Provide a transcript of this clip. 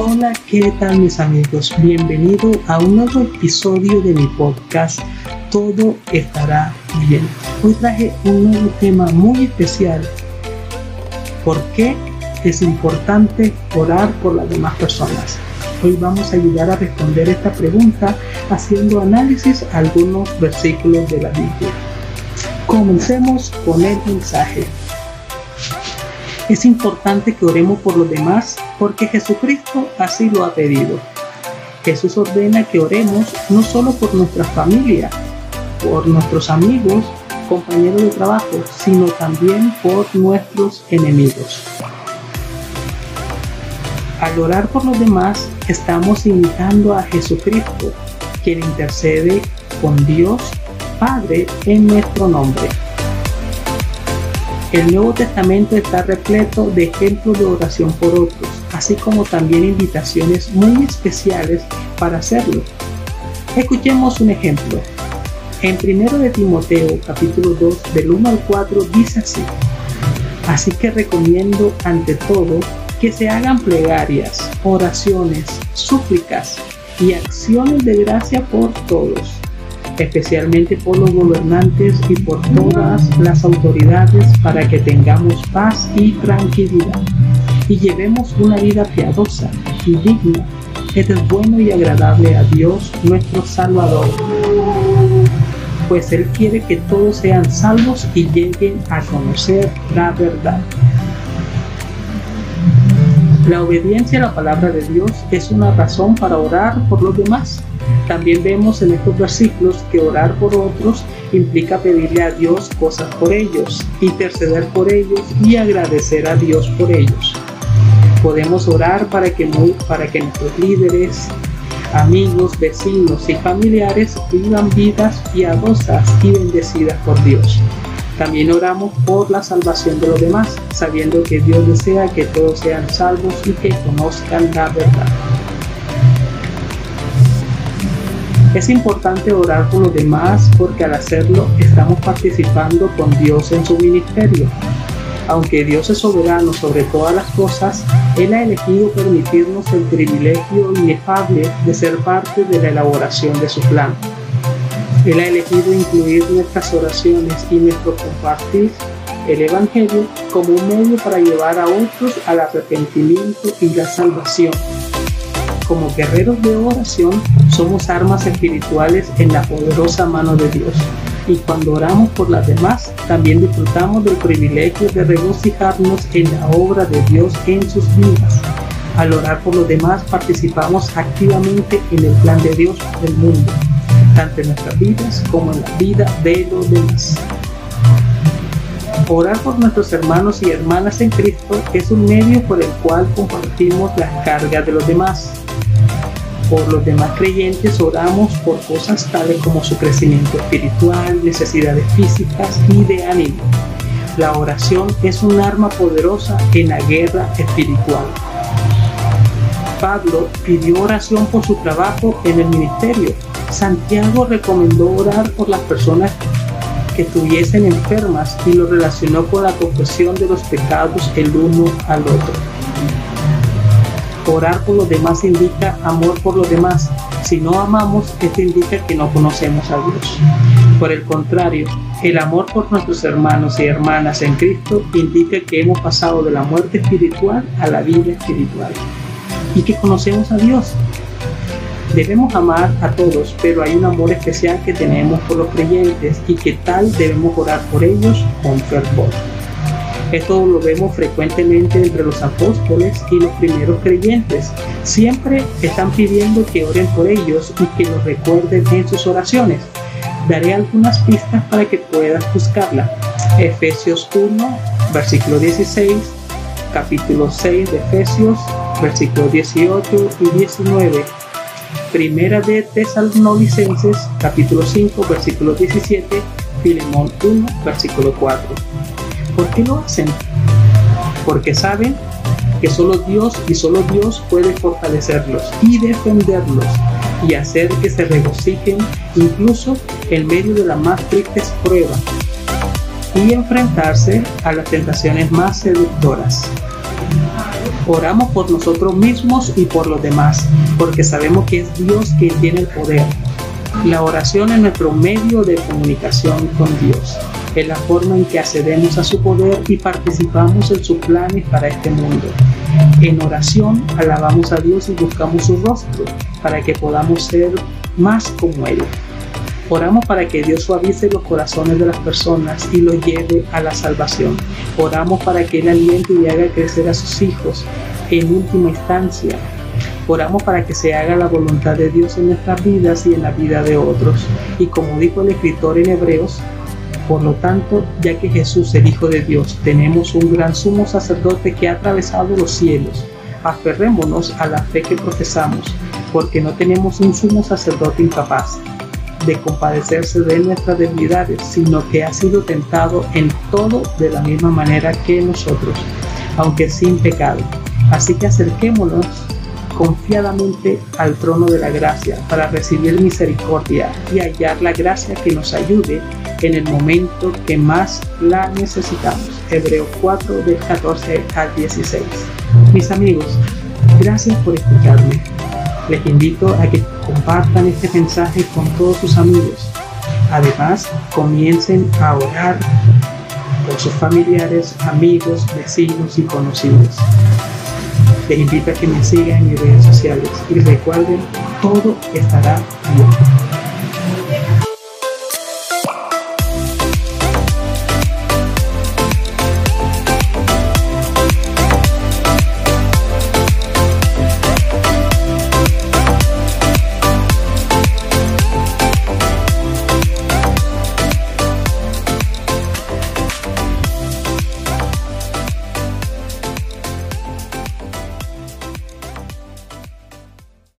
Hola, ¿qué tal mis amigos? Bienvenido a un nuevo episodio de mi podcast Todo estará bien. Hoy traje un nuevo tema muy especial. ¿Por qué es importante orar por las demás personas? Hoy vamos a ayudar a responder esta pregunta haciendo análisis a algunos versículos de la Biblia. Comencemos con el mensaje. Es importante que oremos por los demás porque Jesucristo así lo ha pedido. Jesús ordena que oremos no solo por nuestra familia, por nuestros amigos, compañeros de trabajo, sino también por nuestros enemigos. Al orar por los demás, estamos imitando a Jesucristo, quien intercede con Dios Padre en nuestro nombre. El Nuevo Testamento está repleto de ejemplos de oración por otros, así como también invitaciones muy especiales para hacerlo. Escuchemos un ejemplo. En 1 de Timoteo capítulo 2 del 1 al 4 dice así. Así que recomiendo ante todo que se hagan plegarias, oraciones, súplicas y acciones de gracia por todos especialmente por los gobernantes y por todas las autoridades, para que tengamos paz y tranquilidad y llevemos una vida piadosa y digna. Esto es bueno y agradable a Dios nuestro Salvador, pues Él quiere que todos sean salvos y lleguen a conocer la verdad. La obediencia a la palabra de Dios es una razón para orar por los demás también vemos en estos versículos que orar por otros implica pedirle a Dios cosas por ellos, interceder por ellos y agradecer a Dios por ellos. Podemos orar para que, para que nuestros líderes, amigos, vecinos y familiares vivan vidas piadosas y bendecidas por Dios. También oramos por la salvación de los demás, sabiendo que Dios desea que todos sean salvos y que conozcan la verdad. Es importante orar por los demás porque al hacerlo estamos participando con Dios en su ministerio. Aunque Dios es soberano sobre todas las cosas, Él ha elegido permitirnos el privilegio inefable de ser parte de la elaboración de su plan. Él ha elegido incluir nuestras oraciones y nuestro compartir el Evangelio como un medio para llevar a otros al arrepentimiento y la salvación como guerreros de oración, somos armas espirituales en la poderosa mano de Dios. Y cuando oramos por las demás, también disfrutamos del privilegio de regocijarnos en la obra de Dios en sus vidas. Al orar por los demás, participamos activamente en el plan de Dios del mundo, tanto en nuestras vidas como en la vida de los demás. Orar por nuestros hermanos y hermanas en Cristo es un medio por el cual compartimos las cargas de los demás por los demás creyentes oramos por cosas tales como su crecimiento espiritual, necesidades físicas y de ánimo. La oración es un arma poderosa en la guerra espiritual. Pablo pidió oración por su trabajo en el ministerio. Santiago recomendó orar por las personas que estuviesen enfermas y lo relacionó con la confesión de los pecados el uno al otro. Orar por los demás indica amor por los demás. Si no amamos, esto indica que no conocemos a Dios. Por el contrario, el amor por nuestros hermanos y hermanas en Cristo indica que hemos pasado de la muerte espiritual a la vida espiritual y que conocemos a Dios. Debemos amar a todos, pero hay un amor especial que tenemos por los creyentes y que tal debemos orar por ellos con fervor. Esto lo vemos frecuentemente entre los apóstoles y los primeros creyentes. Siempre están pidiendo que oren por ellos y que los recuerden en sus oraciones. Daré algunas pistas para que puedas buscarla. Efesios 1, versículo 16, capítulo 6 de Efesios, versículo 18 y 19. Primera de Tesalonicenses, capítulo 5, versículo 17, Filemón 1, versículo 4. ¿Por qué lo hacen? Porque saben que solo Dios y solo Dios puede fortalecerlos y defenderlos y hacer que se regocijen incluso en medio de las más tristes pruebas y enfrentarse a las tentaciones más seductoras. Oramos por nosotros mismos y por los demás, porque sabemos que es Dios quien tiene el poder. La oración es nuestro medio de comunicación con Dios. Es la forma en que accedemos a su poder y participamos en sus planes para este mundo. En oración alabamos a Dios y buscamos su rostro para que podamos ser más como Él. Oramos para que Dios suavice los corazones de las personas y los lleve a la salvación. Oramos para que Él aliente y haga crecer a sus hijos. En última instancia, oramos para que se haga la voluntad de Dios en nuestras vidas y en la vida de otros. Y como dijo el escritor en Hebreos, por lo tanto, ya que Jesús, el Hijo de Dios, tenemos un gran sumo sacerdote que ha atravesado los cielos, aferrémonos a la fe que profesamos, porque no tenemos un sumo sacerdote incapaz de compadecerse de nuestras debilidades, sino que ha sido tentado en todo de la misma manera que nosotros, aunque sin pecado. Así que acerquémonos confiadamente al trono de la gracia para recibir misericordia y hallar la gracia que nos ayude en el momento que más la necesitamos. Hebreo 4 del 14 al 16. Mis amigos, gracias por escucharme. Les invito a que compartan este mensaje con todos sus amigos. Además, comiencen a orar por sus familiares, amigos, vecinos y conocidos. Les invito a que me sigan en mis redes sociales y recuerden, todo estará bien.